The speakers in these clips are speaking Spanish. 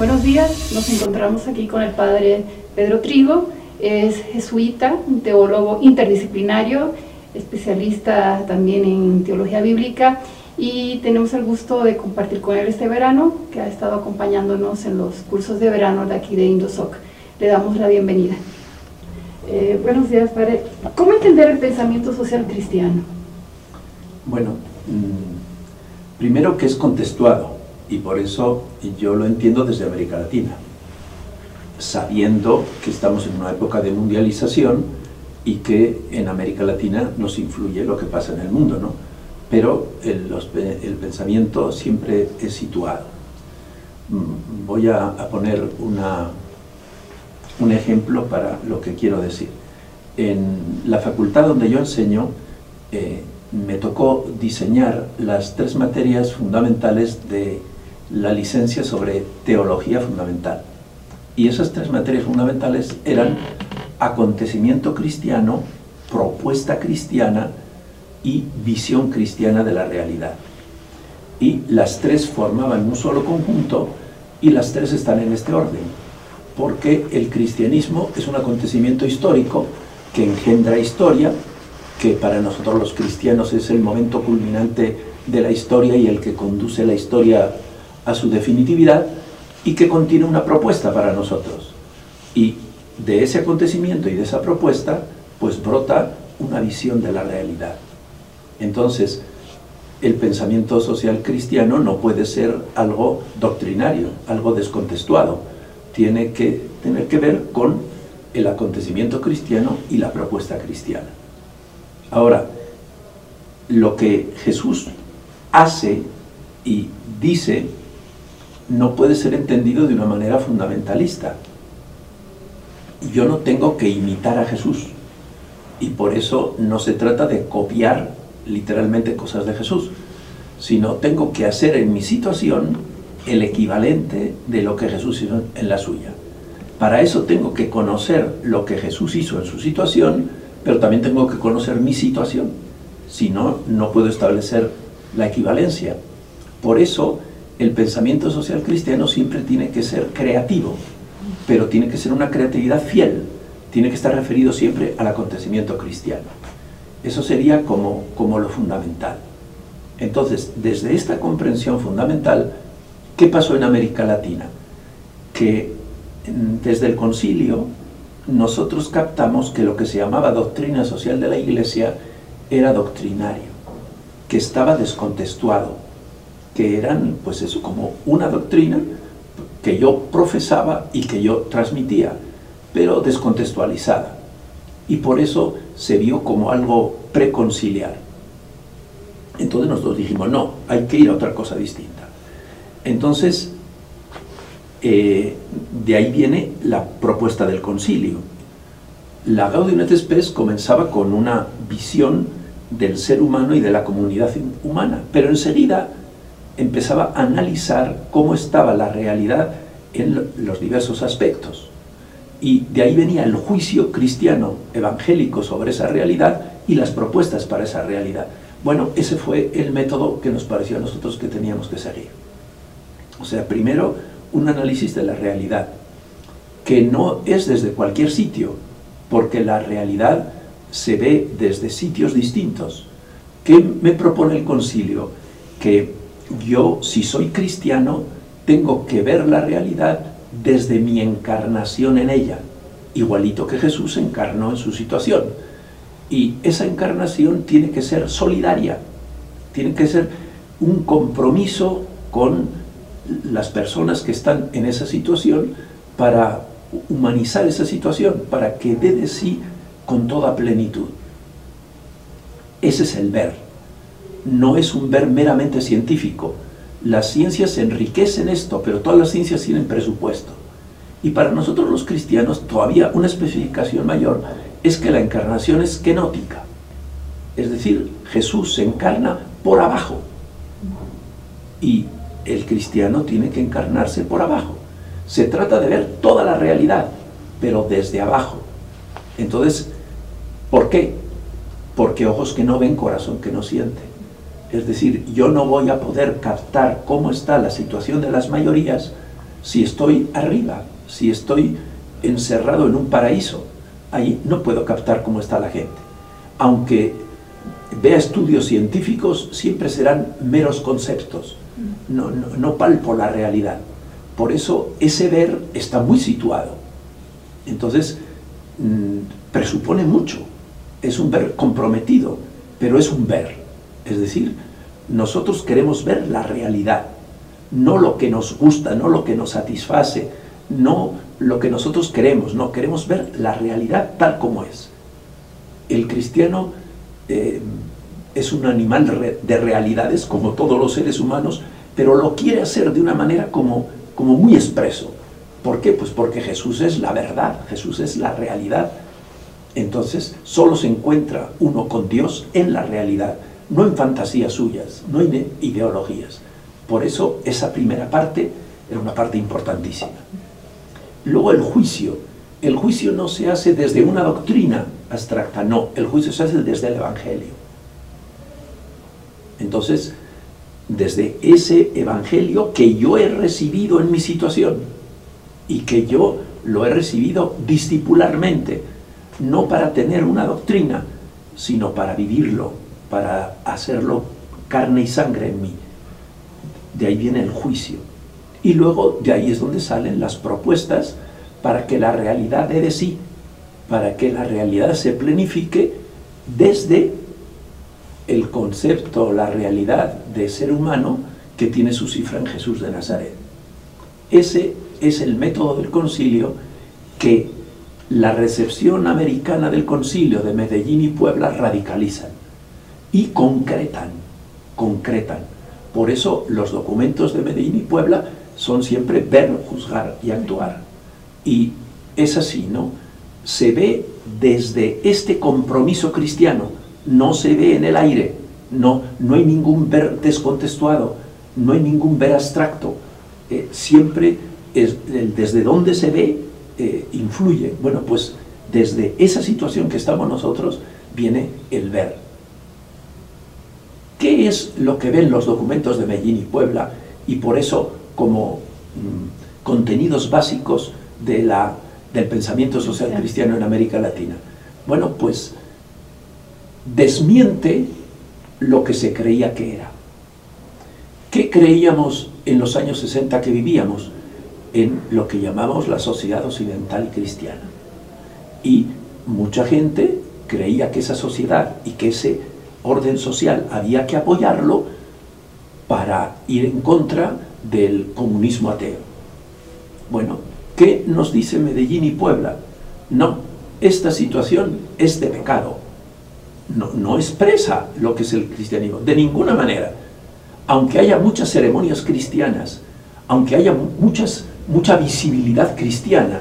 Buenos días, nos encontramos aquí con el padre Pedro Trigo, es jesuita, un teólogo interdisciplinario, especialista también en teología bíblica y tenemos el gusto de compartir con él este verano, que ha estado acompañándonos en los cursos de verano de aquí de Indosoc. Le damos la bienvenida. Eh, buenos días, padre. ¿Cómo entender el pensamiento social cristiano? Bueno, mm, primero que es contextuado y por eso yo lo entiendo desde América Latina, sabiendo que estamos en una época de mundialización y que en América Latina nos influye lo que pasa en el mundo, ¿no? Pero el, pensamiento siempre es situado. Mm, voy a, a poner una, un ejemplo para lo que quiero decir. En la facultad donde yo enseño, eh, me tocó diseñar las tres materias fundamentales de la licencia sobre teología fundamental. Y esas tres materias fundamentales eran acontecimiento cristiano, propuesta cristiana y visión cristiana de la realidad. Y las tres formaban un solo conjunto y las tres están en este orden, porque el cristianismo es un acontecimiento histórico que engendra historia, que para nosotros los cristianos es el momento culminante de la historia y el que conduce la historia a su definitividad, y que contiene una propuesta para nosotros. Y de ese acontecimiento y de esa propuesta, pues brota una visión de la realidad. Entonces, el pensamiento social cristiano no puede ser algo doctrinario, algo descontextuado. Tiene que tener que ver con el acontecimiento cristiano y la propuesta cristiana. Ahora, lo que Jesús hace y dice no puede ser entendido de una manera fundamentalista. Yo no tengo que imitar a Jesús y por eso no se trata de copiar literalmente cosas de Jesús, sino tengo que hacer en mi situación el equivalente de lo que Jesús hizo en la suya. Para eso tengo que conocer lo que Jesús hizo en su situación, pero también tengo que conocer mi situación. Si no, no puedo establecer la equivalencia. Por eso, el pensamiento social cristiano siempre tiene que ser creativo, pero tiene que ser una creatividad fiel, tiene que estar referido siempre al acontecimiento cristiano. Eso sería como, como lo fundamental. Entonces, desde esta comprensión fundamental, ¿qué pasó en América Latina? Que desde el concilio nosotros captamos que lo que se llamaba doctrina social de la Iglesia era doctrinario, que estaba descontextuado, que eran, pues eso, como una doctrina que yo profesaba y que yo transmitía, pero descontextualizada y por eso se vio como algo preconciliar. Entonces nosotros dijimos, no, hay que ir a otra cosa distinta. Entonces, eh, de ahí viene la propuesta del concilio. La Gaudium et Spes comenzaba con una visión del ser humano y de la comunidad humana, pero enseguida empezaba a analizar cómo estaba la realidad en los diversos aspectos y de ahí venía el juicio cristiano evangélico sobre esa realidad y las propuestas para esa realidad. Bueno, ese fue el método que nos pareció a nosotros que teníamos que seguir. O sea, primero un análisis de la realidad, que no es desde cualquier sitio, porque la realidad se ve desde sitios distintos. ¿Qué me propone el concilio? Que yo, si soy cristiano, tengo que ver la realidad desde mi encarnación en ella, igualito que Jesús encarnó en su situación. Y esa encarnación tiene que ser solidaria, tiene que ser un compromiso con las personas que están en esa situación para humanizar esa situación, para que dé de sí con toda plenitud. Ese es el ver. No es un ver meramente científico, las ciencias enriquecen esto, pero todas las ciencias tienen presupuesto. Y para nosotros los cristianos todavía una especificación mayor es que la encarnación es kenótica. Es decir, Jesús se encarna por abajo. Y el cristiano tiene que encarnarse por abajo. Se trata de ver toda la realidad, pero desde abajo. Entonces, ¿por qué? Porque ojos que no ven, corazón que no siente. Es decir, yo no voy a poder captar cómo está la situación de las mayorías Si estoy arriba, si estoy encerrado en un paraíso, ahí no puedo captar cómo está la gente. Aunque vea estudios científicos, siempre serán meros conceptos. No, palpo la realidad. Por eso ese ver está muy situado. Entonces, mm, presupone mucho. Es un ver comprometido, pero es un ver. Es decir, nosotros queremos ver la realidad, no lo que nos gusta, no lo que nos satisface, no lo que nosotros queremos, no, queremos ver la realidad tal como es. El cristiano eh, es un animal de realidades, como todos los seres humanos, pero lo quiere hacer de una manera como, como muy expreso. ¿Por qué? Pues porque Jesús es la verdad, Jesús es la realidad. Entonces, solo se encuentra uno con Dios en la realidad, no en fantasías suyas, no en ideologías. Por eso esa primera parte era una parte importantísima. Luego el juicio. El juicio no se hace desde una doctrina abstracta, no, el juicio se hace desde el Evangelio. Entonces, desde ese Evangelio que yo he recibido en mi situación y que yo lo he recibido discipularmente, no para tener una doctrina, sino para vivirlo, para hacerlo carne y sangre en mí. De ahí viene el juicio. Y luego de ahí es donde salen las propuestas para que la realidad dé de sí, para que la realidad se planifique desde el concepto, la realidad de ser humano que tiene su cifra en Jesús de Nazaret. Ese es el método del concilio que la recepción americana del concilio de Medellín y Puebla radicalizan y concretan, concretan. Por eso los documentos de Medellín y Puebla son siempre ver, juzgar y actuar. Y es así, ¿no? Se ve desde este compromiso cristiano, no se ve en el aire, no, no hay ningún ver descontextuado, no hay ningún ver abstracto, eh, siempre es, desde donde se ve eh, influye. Bueno, pues desde esa situación que estamos nosotros viene el ver. ¿Qué es lo que ven los documentos de Medellín y Puebla? Y por eso como mm, contenidos básicos de la, del pensamiento social cristiano en América Latina. Bueno, pues desmiente lo que se creía que era. ¿Qué creíamos en los años 60 que vivíamos? En lo que llamamos la sociedad occidental cristiana. Y mucha gente creía que esa sociedad y que ese orden social había que apoyarlo para ir en contra del comunismo ateo. Bueno, ¿qué nos dice Medellín y Puebla? No, esta situación es de pecado. No, expresa lo que es el cristianismo, de ninguna manera. Aunque haya muchas ceremonias cristianas, aunque haya muchas, mucha visibilidad cristiana,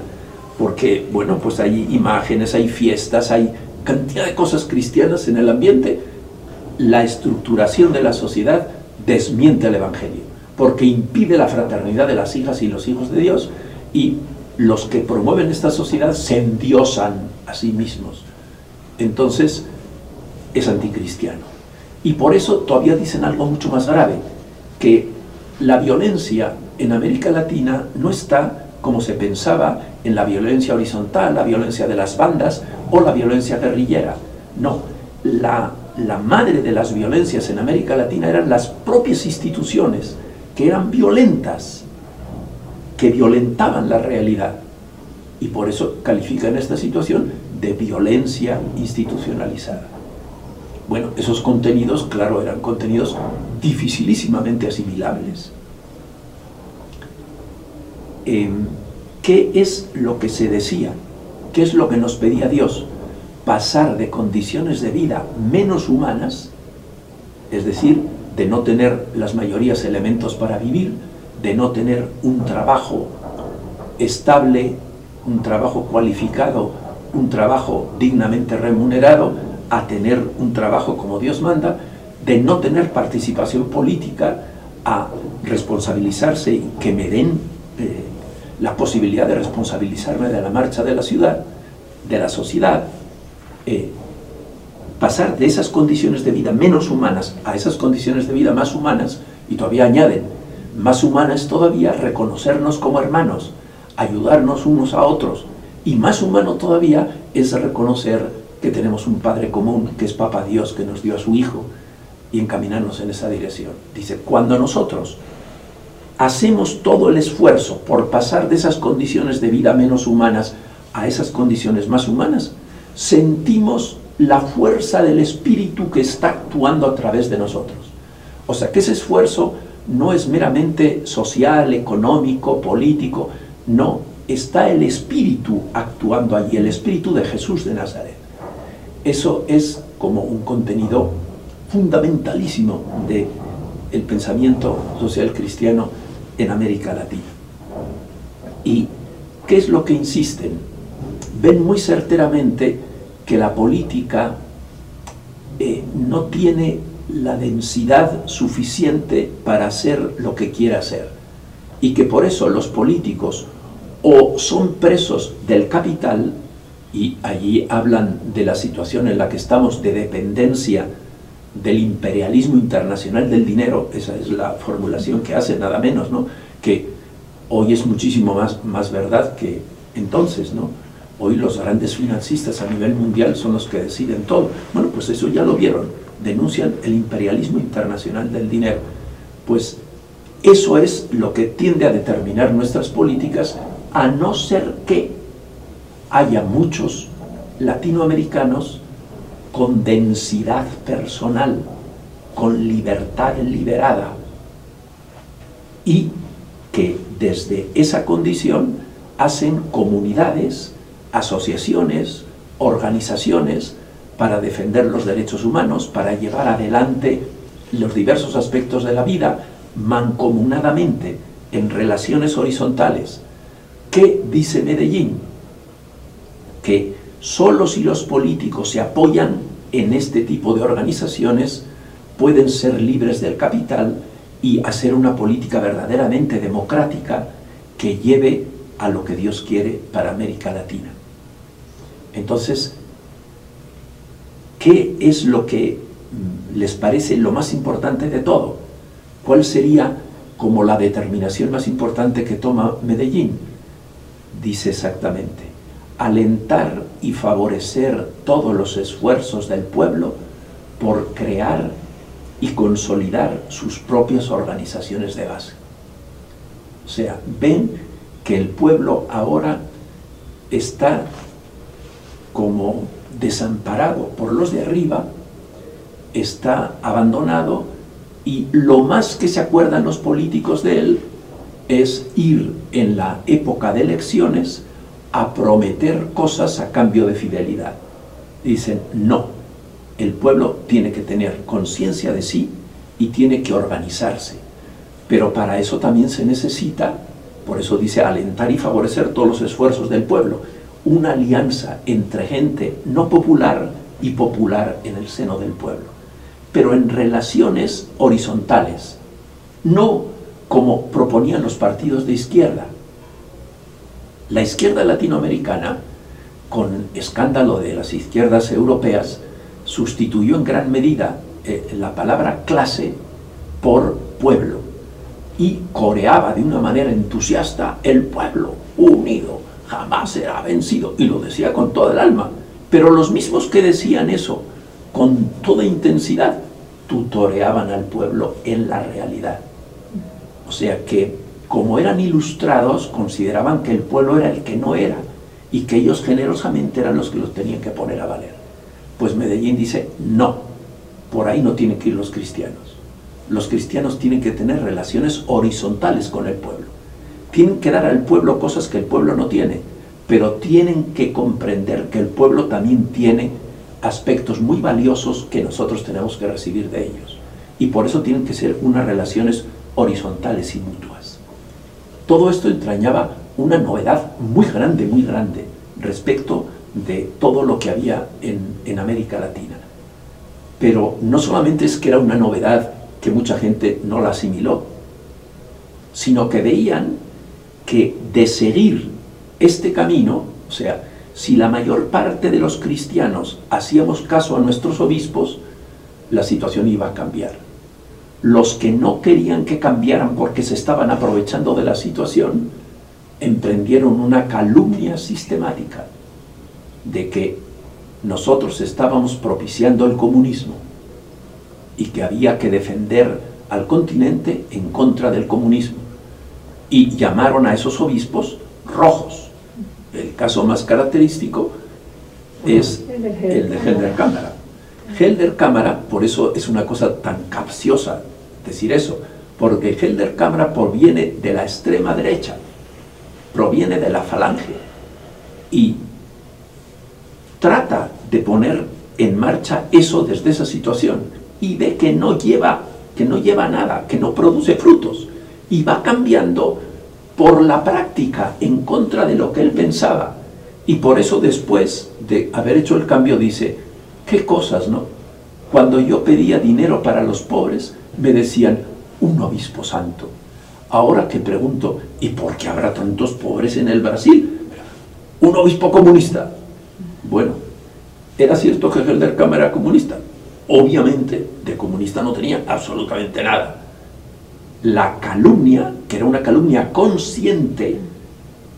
porque, bueno, pues hay imágenes, hay fiestas, hay cantidad de cosas cristianas en el ambiente, la estructuración de la sociedad desmiente el Evangelio porque impide la fraternidad de las hijas y los hijos de Dios y los que promueven esta sociedad se endiosan a sí mismos. Entonces es anticristiano. Y por eso todavía dicen algo mucho más grave, que la violencia en América Latina no está como se pensaba en la violencia horizontal, la violencia de las bandas o la violencia guerrillera. No, la, la madre de las violencias en América Latina eran las propias instituciones que eran violentas, que violentaban la realidad. Y por eso califican esta situación de violencia institucionalizada. Bueno, esos contenidos, claro, eran contenidos dificilísimamente asimilables. Em, ¿Qué es lo que se decía? ¿Qué es lo que nos pedía Dios? Pasar de condiciones de vida menos humanas, es decir, de no tener las mayorías elementos para vivir, de no tener un trabajo estable, un trabajo cualificado, un trabajo dignamente remunerado, a tener un trabajo como Dios manda, de no tener participación política, a responsabilizarse y que me den eh, la posibilidad de responsabilizarme de la marcha de la ciudad, de la sociedad, eh, pasar de esas condiciones de vida menos humanas a esas condiciones de vida más humanas, y todavía añaden, Más humana es todavía reconocernos como hermanos, ayudarnos unos a otros. Y más humano todavía es reconocer que tenemos un Padre común, que es Papa Dios, que nos dio a su Hijo, y encaminarnos en esa dirección. Dice, cuando nosotros hacemos todo el esfuerzo por pasar de esas condiciones de vida menos humanas a esas condiciones más humanas, sentimos la fuerza del Espíritu que está actuando a través de nosotros. O sea que ese esfuerzo no es meramente social, económico, político, no, está el Espíritu actuando allí, el Espíritu de Jesús de Nazaret. Eso es como un contenido fundamentalísimo del el pensamiento social cristiano en América Latina. ¿Y qué es lo que insisten? Ven muy certeramente que la política eh, no tiene la densidad suficiente para hacer lo que quiere hacer y que por eso los políticos o son presos del capital y allí hablan de la situación en la que estamos de dependencia del imperialismo internacional del dinero, esa es la formulación que hace, nada menos, ¿no? que hoy es muchísimo más, más verdad que entonces, ¿no? Hoy los grandes financistas a nivel mundial son los que deciden todo. Bueno, pues eso ya lo vieron, denuncian el imperialismo internacional del dinero. Pues eso es lo que tiende a determinar nuestras políticas, a no ser que haya muchos latinoamericanos con densidad personal, con libertad liberada, y que desde esa condición hacen comunidades, asociaciones, organizaciones para defender los derechos humanos, para llevar adelante los diversos aspectos de la vida mancomunadamente en relaciones horizontales. ¿Qué dice Medellín? Que solo si los políticos se apoyan en este tipo de organizaciones pueden ser libres del capital y hacer una política verdaderamente democrática que lleve a lo que Dios quiere para América Latina. Entonces, ¿qué es lo que les parece lo más importante de todo? ¿Cuál sería como la determinación más importante que toma Medellín? Dice exactamente, alentar y favorecer todos los esfuerzos del pueblo por crear y consolidar sus propias organizaciones de base. O sea, ven que el pueblo ahora está como desamparado por los de arriba, está abandonado y lo más que se acuerdan los políticos de él es ir en la época de elecciones a prometer cosas a cambio de fidelidad. Dicen, no, el pueblo tiene que tener conciencia de sí y tiene que organizarse. Pero para eso también se necesita, por eso dice, alentar y favorecer todos los esfuerzos del pueblo, una alianza entre gente no popular y popular en el seno del pueblo, pero en relaciones horizontales, no como proponían los partidos de izquierda. La izquierda latinoamericana, con escándalo de las izquierdas europeas, sustituyó en gran medida eh, la palabra clase por pueblo y coreaba de una manera entusiasta el pueblo unido jamás será vencido y lo decía con toda el alma pero los mismos que decían eso con toda intensidad tutoreaban al pueblo en la realidad o sea que como eran ilustrados consideraban que el pueblo era el que no era y que ellos generosamente eran los que los tenían que poner a valer pues Medellín dice, no, por ahí no tienen que ir los cristianos. Los cristianos tienen que tener relaciones horizontales con el pueblo. Tienen que dar al pueblo cosas que el pueblo no tiene, pero tienen que comprender que el pueblo también tiene aspectos muy valiosos que nosotros tenemos que recibir de ellos. Y por eso tienen que ser unas relaciones horizontales y mutuas. Todo esto entrañaba una novedad muy grande, muy grande respecto de todo lo que había en, América Latina. Pero no solamente es que era una novedad que mucha gente no la asimiló, sino que veían que de seguir este camino, o sea, si la mayor parte de los cristianos hacíamos caso a nuestros obispos, la situación iba a cambiar. los que no querían que cambiaran porque se estaban aprovechando de la situación, emprendieron una calumnia sistemática de que nosotros estábamos propiciando el comunismo y que había que defender al continente en contra del comunismo. Y llamaron a esos obispos rojos. El caso más característico es el de Helder Cámara. Helder Cámara, por eso es una cosa tan capciosa decir eso, porque Helder Cámara proviene de la extrema derecha, proviene de la falange y trata de poner en marcha eso desde esa situación y ve que no lleva, que no lleva nada, que no produce frutos y va cambiando por la práctica en contra de lo que él pensaba. Y por eso después de haber hecho el cambio dice, qué cosas, ¿no? Cuando yo pedía dinero para los pobres, me decían, un obispo santo. Ahora que pregunto, ¿y por qué habrá tantos pobres en el Brasil? Un obispo comunista. Bueno, era cierto que Helder Cámara era comunista. Obviamente, de comunista no tenía absolutamente nada. La calumnia, que era una calumnia consciente,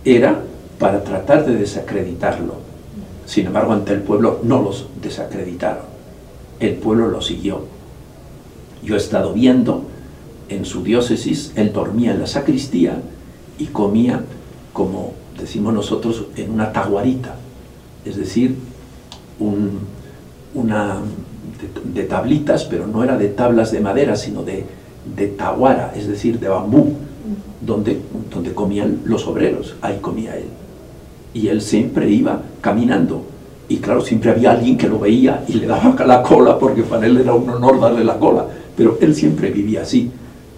era para tratar de desacreditarlo. Sin embargo, ante el pueblo no los desacreditaron. El pueblo lo siguió. Yo he estado viendo en su diócesis, él dormía en la sacristía y comía, como decimos nosotros, en una taguarita, es decir, una de, tablitas, pero no era de tablas de madera, sino de, de taguara, es decir, de bambú, donde, donde comían los obreros, ahí comía él. Y él siempre iba caminando. Y claro, siempre había alguien que lo veía y le daba la cola, porque para él era un honor darle la cola. Pero él siempre vivía así.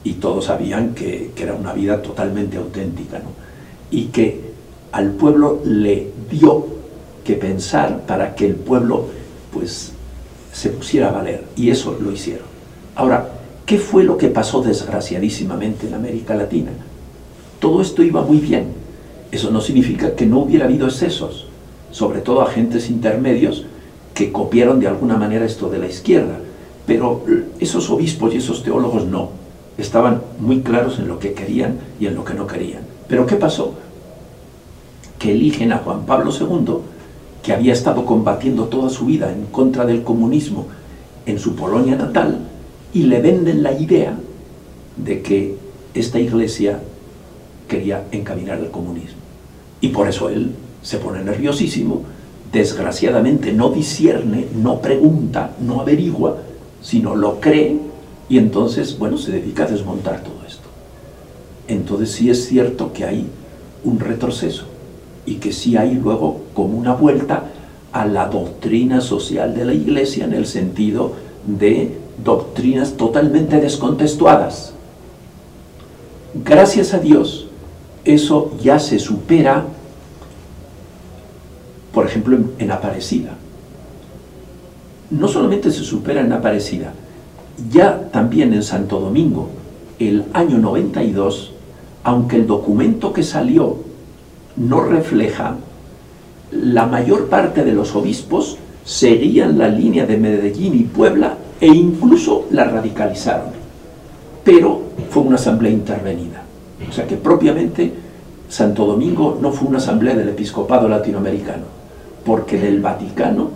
Y todos sabían que, que era una vida totalmente auténtica. ¿no? Y que al pueblo le dio que pensar para que el pueblo pues se pusiera a valer y eso lo hicieron. Ahora, ¿qué fue lo que pasó desgraciadísimamente en América Latina? Todo esto iba muy bien. Eso no significa que no hubiera habido excesos, sobre todo agentes intermedios que copiaron de alguna manera esto de la izquierda. Pero esos obispos y esos teólogos no. Estaban muy claros en lo que querían y en lo que no querían. Pero ¿qué pasó? Que eligen a Juan Pablo II que había estado combatiendo toda su vida en contra del comunismo en su Polonia natal, y le venden la idea de que esta iglesia quería encaminar el comunismo. Y por eso él se pone nerviosísimo, desgraciadamente no discierne, no pregunta, no averigua, sino lo cree y entonces, bueno, se dedica a desmontar todo esto. Entonces sí es cierto que hay un retroceso y que sí hay luego como una vuelta a la doctrina social de la Iglesia en el sentido de doctrinas totalmente descontextuadas. Gracias a Dios, eso ya se supera, por ejemplo, en, Aparecida. No solamente se supera en Aparecida, ya también en Santo Domingo, el año 92, aunque el documento que salió no refleja, la mayor parte de los obispos seguían la línea de Medellín y Puebla e incluso la radicalizaron. Pero fue una asamblea intervenida. O sea que propiamente Santo Domingo no fue una asamblea del episcopado latinoamericano, porque del Vaticano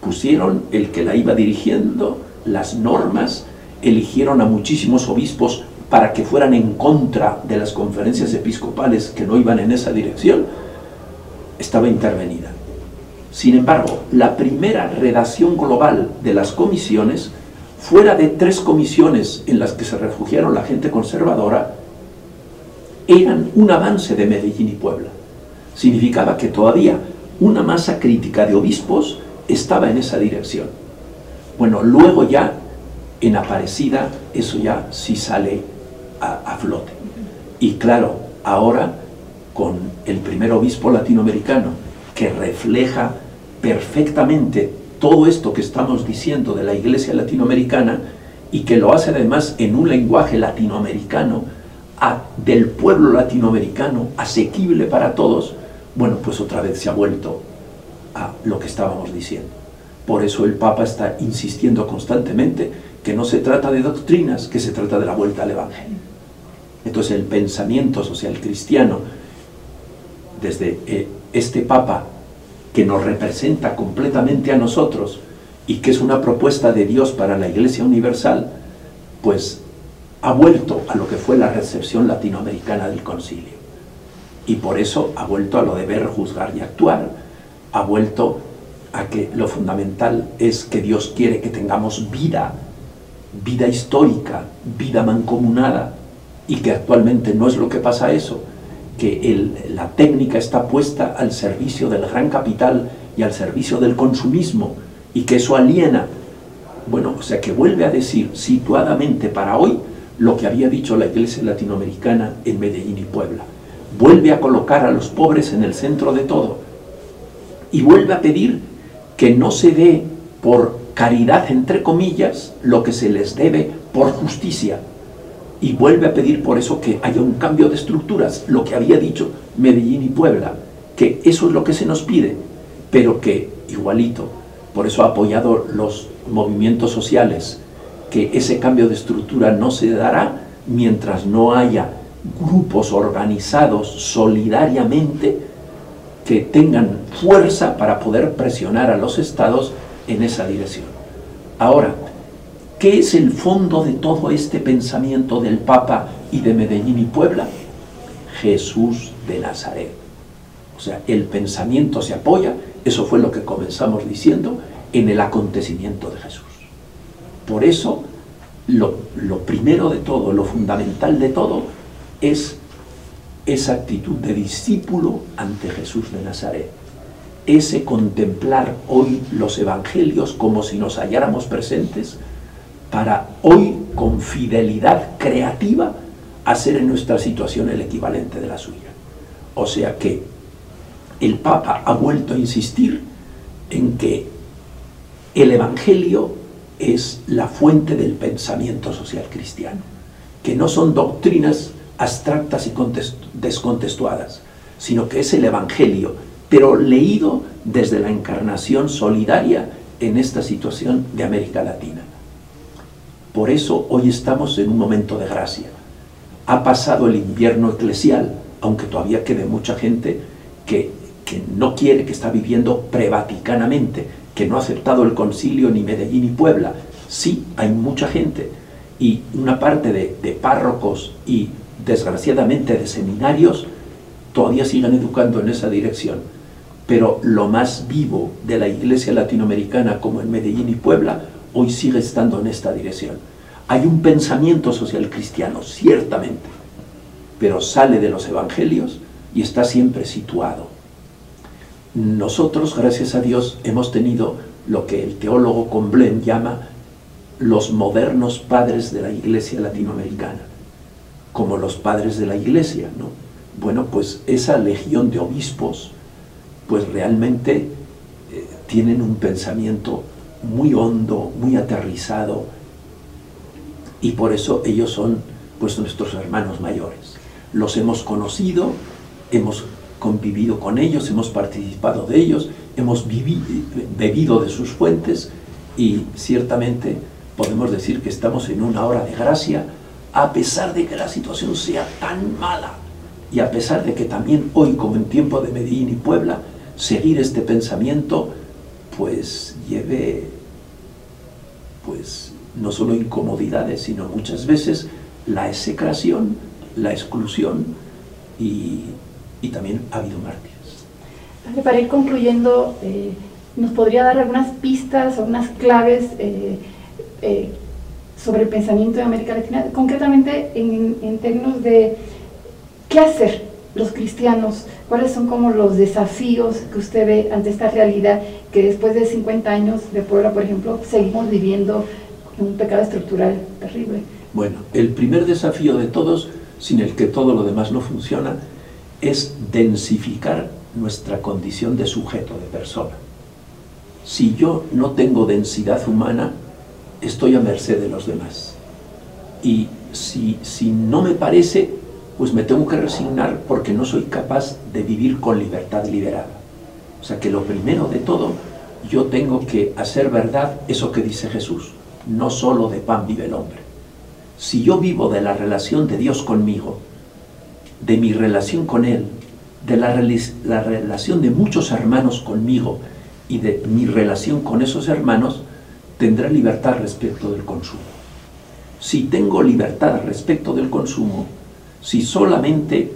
pusieron el que la iba dirigiendo, las normas, eligieron a muchísimos obispos para que fueran en contra de las conferencias episcopales que no iban en esa dirección, estaba intervenida. Sin embargo, la primera redacción global de las comisiones, fuera de tres comisiones en las que se refugiaron la gente conservadora, eran un avance de Medellín y Puebla. Significaba que todavía una masa crítica de obispos estaba en esa dirección. Bueno, luego ya en Aparecida eso ya sí sale a, flote. Y claro, ahora con el primer obispo latinoamericano que refleja perfectamente todo esto que estamos diciendo de la iglesia latinoamericana y que lo hace además en un lenguaje latinoamericano, del pueblo latinoamericano, asequible para todos, bueno, pues otra vez se ha vuelto a lo que estábamos diciendo. Por eso el Papa está insistiendo constantemente que no se trata de doctrinas, que se trata de la vuelta al Evangelio. Entonces el pensamiento social cristiano, desde eh, este Papa que nos representa completamente a nosotros y que es una propuesta de Dios para la Iglesia Universal, pues ha vuelto a lo que fue la recepción latinoamericana del concilio. Y por eso ha vuelto a lo de ver, juzgar y actuar, ha vuelto a que lo fundamental es que Dios quiere que tengamos vida, vida histórica, vida mancomunada, y que actualmente no es lo que pasa eso, que la técnica está puesta al servicio del gran capital y al servicio del consumismo, y que eso aliena. Bueno, o sea que vuelve a decir situadamente para hoy lo que había dicho la Iglesia Latinoamericana en Medellín y Puebla. Vuelve a colocar a los pobres en el centro de todo y vuelve a pedir que no se dé por caridad, entre comillas, lo que se les debe por justicia. Y vuelve a pedir por eso que haya un cambio de estructuras, lo que había dicho Medellín y Puebla, que eso es lo que se nos pide, pero que igualito, por eso ha apoyado los movimientos sociales, que ese cambio de estructura no se dará mientras no haya grupos organizados solidariamente que tengan fuerza para poder presionar a los estados en esa dirección. Ahora, ¿qué es el fondo de todo este pensamiento del Papa y de Medellín y Puebla? Jesús de Nazaret. O sea, el pensamiento se apoya, eso fue lo que comenzamos diciendo, en el acontecimiento de Jesús. Por eso, lo, lo primero de todo, lo fundamental de todo, es esa actitud de discípulo ante Jesús de Nazaret. Ese contemplar hoy los evangelios como si nos halláramos presentes para hoy con fidelidad creativa hacer en nuestra situación el equivalente de la suya. O sea que el Papa ha vuelto a insistir en que el Evangelio es la fuente del pensamiento social cristiano, que no son doctrinas abstractas y descontextuadas, sino que es el Evangelio, pero leído desde la encarnación solidaria en esta situación de América Latina. Por eso hoy estamos en un momento de gracia. Ha pasado el invierno eclesial, aunque todavía quede mucha gente que, que no quiere, que está viviendo prevaticanamente, que no ha aceptado el concilio ni Medellín ni Puebla. Sí, hay mucha gente y una parte de, de párrocos y desgraciadamente de seminarios todavía siguen educando en esa dirección. Pero lo más vivo de la iglesia latinoamericana, como en Medellín y Puebla, hoy sigue estando en esta dirección. Hay un pensamiento social cristiano, ciertamente, pero sale de los evangelios y está siempre situado. Nosotros, gracias a Dios, hemos tenido lo que el teólogo Comblen llama los modernos padres de la iglesia latinoamericana como los padres de la iglesia, ¿no? Bueno, pues esa legión de obispos, pues realmente eh, tienen un pensamiento muy hondo, muy aterrizado, y por eso ellos son pues nuestros hermanos mayores. Los hemos conocido, hemos convivido con ellos, hemos participado de ellos, hemos bebido de sus fuentes y ciertamente podemos decir que estamos en una hora de gracia a pesar de que la situación sea tan mala y a pesar de que también hoy, como en tiempo de Medellín y Puebla, seguir este pensamiento, pues lleve, pues no solo incomodidades, sino muchas veces la execración, la exclusión y, también ha habido mártires. Para ir concluyendo, eh, ¿nos podría dar algunas pistas o unas claves eh, eh, sobre el pensamiento de América Latina, concretamente en, términos de qué hacer los cristianos, cuáles son como los desafíos que usted ve ante esta realidad que después de 50 años de Puebla, por ejemplo, seguimos viviendo un pecado estructural terrible. Bueno, el primer desafío de todos, sin el que todo lo demás no funciona, es densificar nuestra condición de sujeto, de persona. Si yo no tengo densidad humana, estoy a merced de los demás. Y si, si no me parece, pues me tengo que resignar porque no soy capaz de vivir con libertad liberada. O sea que lo primero de todo, yo tengo que hacer verdad eso que dice Jesús. no solo de pan vive el hombre. Si yo vivo de la relación de Dios conmigo, de mi relación con Él, de la, la relación de muchos hermanos conmigo y de mi relación con esos hermanos, tendré libertad respecto del consumo. Si tengo libertad respecto del consumo, si solamente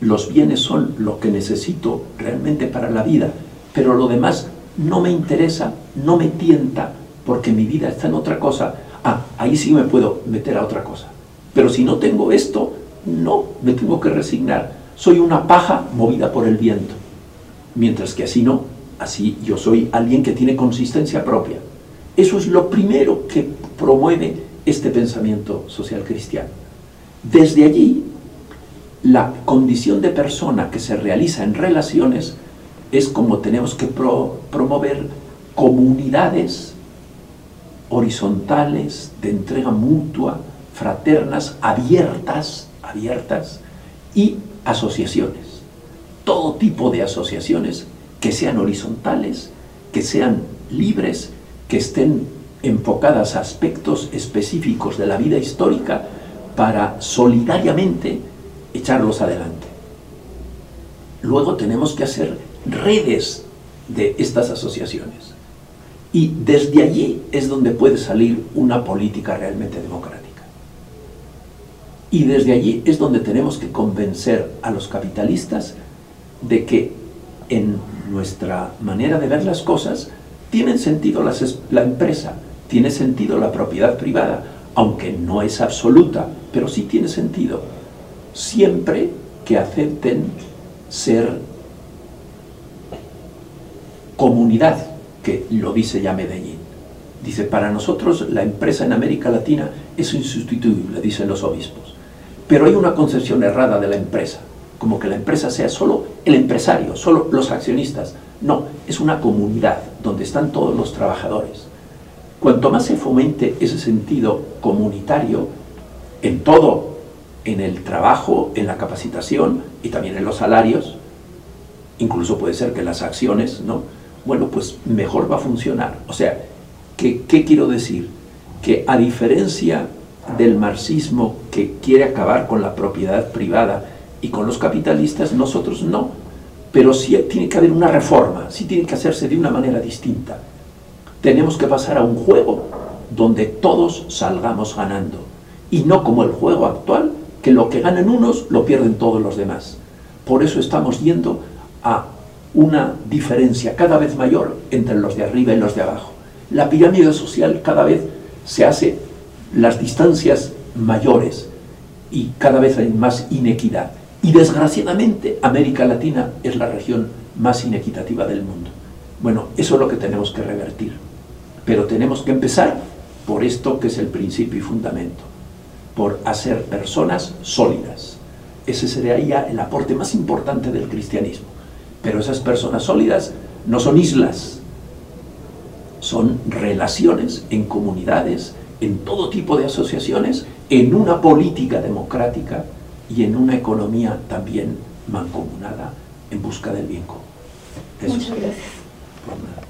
los bienes son lo que necesito realmente para la vida, pero lo demás no me interesa, no me tienta, porque mi vida está en otra cosa, ah, ahí sí me puedo meter a otra cosa. Pero si no tengo esto, no, me tengo que resignar. Soy una paja movida por el viento. Mientras que así no, así yo soy alguien que tiene consistencia propia. Eso es lo primero que promueve este pensamiento social cristiano. Desde allí la condición de persona que se realiza en relaciones es como tenemos que promover comunidades horizontales de entrega mutua, fraternas, abiertas, abiertas y asociaciones. Todo tipo de asociaciones que sean horizontales, que sean libres, que estén enfocadas a aspectos específicos de la vida histórica para solidariamente echarlos adelante. Luego tenemos que hacer redes de estas asociaciones. Y desde allí es donde puede salir una política realmente democrática. Y desde allí es donde tenemos que convencer a los capitalistas de que en nuestra manera de ver las cosas tiene sentido la empresa, tiene sentido la propiedad privada, aunque no es absoluta, pero sí tiene sentido siempre que acepten ser comunidad, que lo dice ya Medellín. Dice, para nosotros la empresa en América Latina es insustituible, dicen los obispos. Pero hay una concepción errada de la empresa, como que la empresa sea solo el empresario, solo los accionistas. No, es una comunidad donde están todos los trabajadores. Cuanto más se fomente ese sentido comunitario en todo en el trabajo, en la capacitación y también en los salarios, incluso puede ser que las acciones, ¿no? Bueno, pues mejor va a funcionar. O sea, ¿qué, qué quiero decir? Que a diferencia del marxismo que quiere acabar con la propiedad privada y con los capitalistas, nosotros no. Pero sí tiene que haber una reforma, sí tiene que hacerse de una manera distinta. Tenemos que pasar a un juego donde todos salgamos ganando y no como el juego actual que lo que ganan unos lo pierden todos los demás. Por eso estamos yendo a una diferencia cada vez mayor entre los de arriba y los de abajo. La pirámide social cada vez se hace las distancias mayores y cada vez hay más inequidad. Y desgraciadamente América Latina es la región más inequitativa del mundo. Bueno, eso es lo que tenemos que revertir. Pero tenemos que empezar por esto que es el principio y fundamento por hacer personas sólidas. Ese sería el aporte más importante del cristianismo. Pero esas personas sólidas no son islas, son relaciones en comunidades, en todo tipo de asociaciones, en una política democrática y en una economía también mancomunada en busca del bien común. Muchas gracias.